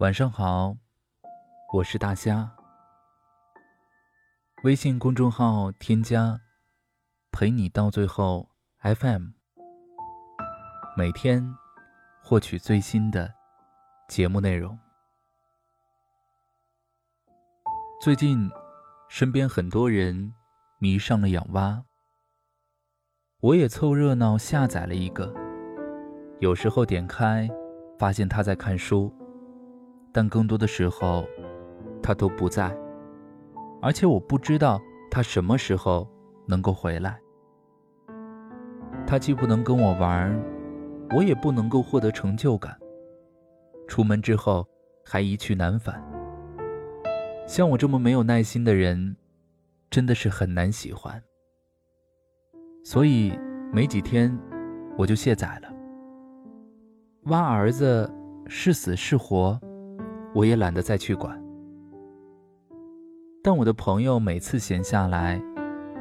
晚上好，我是大虾。微信公众号添加“陪你到最后 FM”，每天获取最新的节目内容。最近，身边很多人迷上了养蛙，我也凑热闹下载了一个。有时候点开，发现他在看书。但更多的时候，他都不在，而且我不知道他什么时候能够回来。他既不能跟我玩，我也不能够获得成就感。出门之后还一去难返。像我这么没有耐心的人，真的是很难喜欢。所以没几天，我就卸载了。挖儿子是死是活？我也懒得再去管，但我的朋友每次闲下来，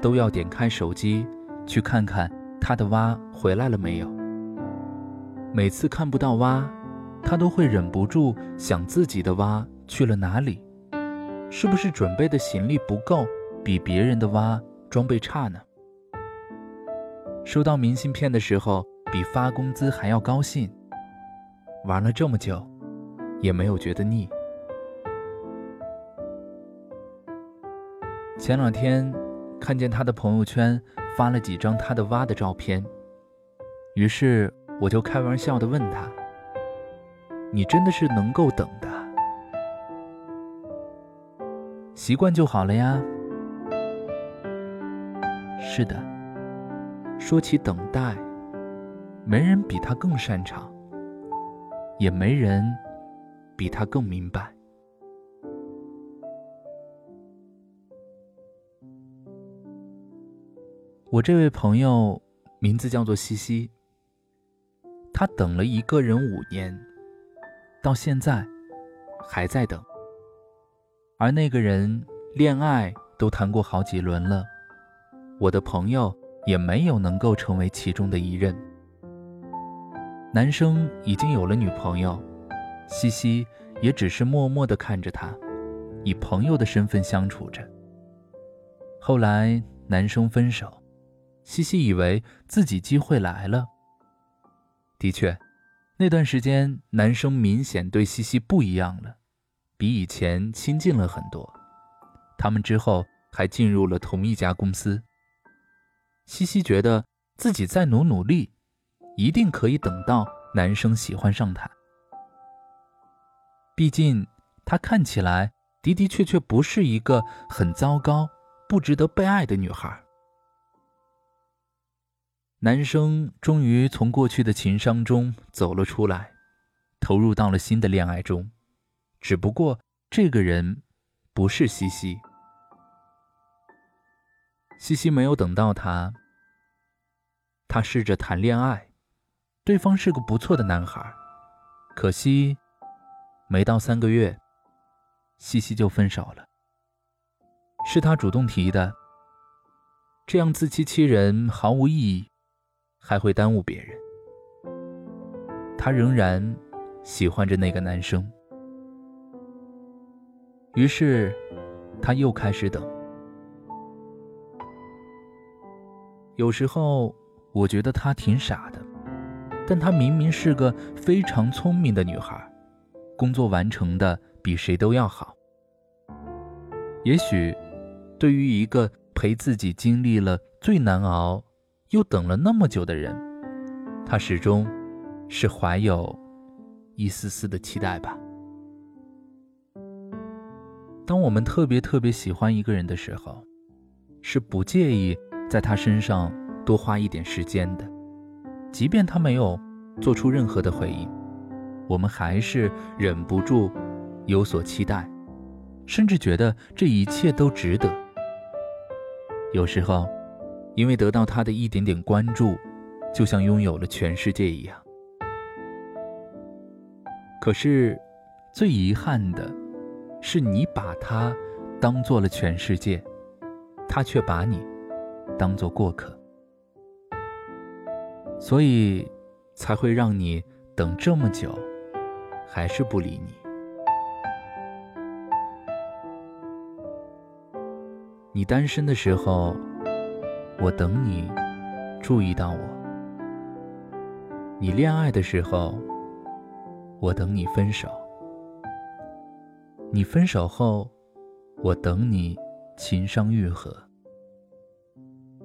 都要点开手机去看看他的蛙回来了没有。每次看不到蛙，他都会忍不住想自己的蛙去了哪里，是不是准备的行李不够，比别人的蛙装备差呢？收到明信片的时候，比发工资还要高兴。玩了这么久。也没有觉得腻。前两天看见他的朋友圈发了几张他的蛙的照片，于是我就开玩笑的问他：“你真的是能够等的？习惯就好了呀。”是的，说起等待，没人比他更擅长，也没人。比他更明白。我这位朋友名字叫做西西，他等了一个人五年，到现在还在等。而那个人恋爱都谈过好几轮了，我的朋友也没有能够成为其中的一任。男生已经有了女朋友。西西也只是默默地看着他，以朋友的身份相处着。后来男生分手，西西以为自己机会来了。的确，那段时间男生明显对西西不一样了，比以前亲近了很多。他们之后还进入了同一家公司。西西觉得自己再努努力，一定可以等到男生喜欢上她。毕竟，她看起来的的确确不是一个很糟糕、不值得被爱的女孩。男生终于从过去的情伤中走了出来，投入到了新的恋爱中。只不过，这个人不是西西。西西没有等到他，他试着谈恋爱，对方是个不错的男孩，可惜。没到三个月，西西就分手了。是他主动提的，这样自欺欺人毫无意义，还会耽误别人。他仍然喜欢着那个男生，于是他又开始等。有时候我觉得她挺傻的，但她明明是个非常聪明的女孩。工作完成的比谁都要好。也许，对于一个陪自己经历了最难熬，又等了那么久的人，他始终是怀有一丝丝的期待吧。当我们特别特别喜欢一个人的时候，是不介意在他身上多花一点时间的，即便他没有做出任何的回应。我们还是忍不住有所期待，甚至觉得这一切都值得。有时候，因为得到他的一点点关注，就像拥有了全世界一样。可是，最遗憾的是，你把他当做了全世界，他却把你当做过客，所以才会让你等这么久。还是不理你。你单身的时候我等你注意到我。你恋爱的时候我等你分手。你分手后我等你情伤愈合。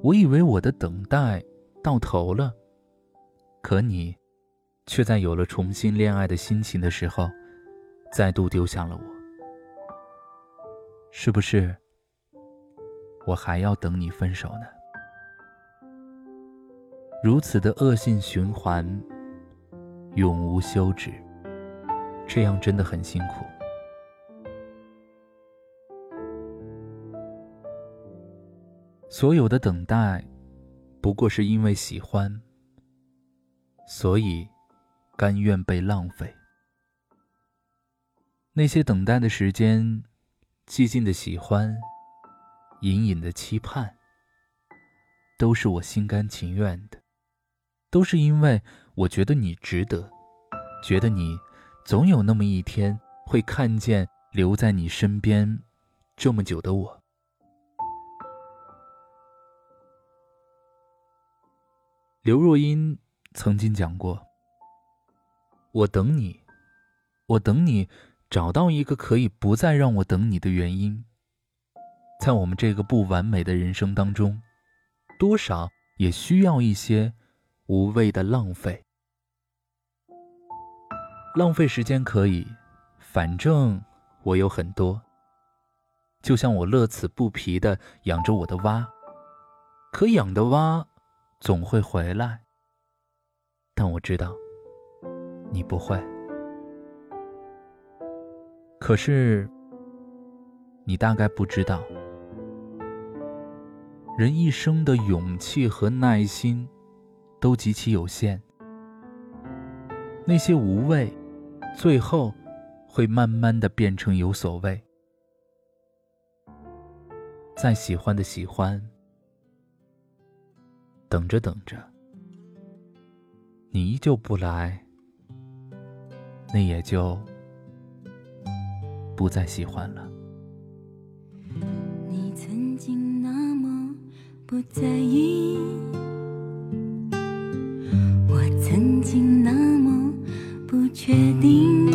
我以为我的等待到头了可你却在有了重新恋爱的心情的时候，再度丢下了我。是不是？我还要等你分手呢。如此的恶性循环，永无休止。这样真的很辛苦。所有的等待，不过是因为喜欢，所以甘愿被浪费。那些等待的时间。寂静的喜欢，隐隐的期盼，都是我心甘情愿的，都是因为我觉得你值得，觉得你总有那么一天会看见留在你身边这么久的我。刘若英曾经讲过：“我等你，我等你。”找到一个可以不再让我等你的原因，在我们这个不完美的人生当中，多少也需要一些无谓的浪费。浪费时间可以，反正我有很多。就像我乐此不疲的养着我的蛙，可养的蛙总会回来，但我知道你不会。可是，你大概不知道，人一生的勇气和耐心都极其有限。那些无谓，最后会慢慢的变成有所谓。再喜欢的喜欢，等着等着，你依旧不来，那也就。不再喜欢了。你曾经那么不在意，我曾经那么不确定，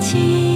情。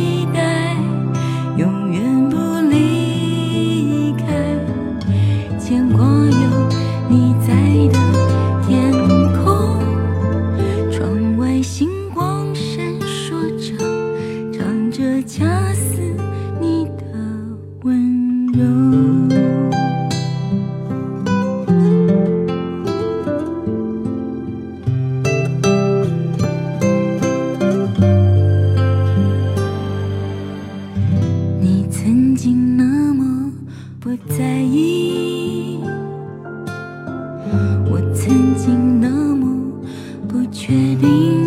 我曾经那么不确定。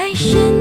还是你。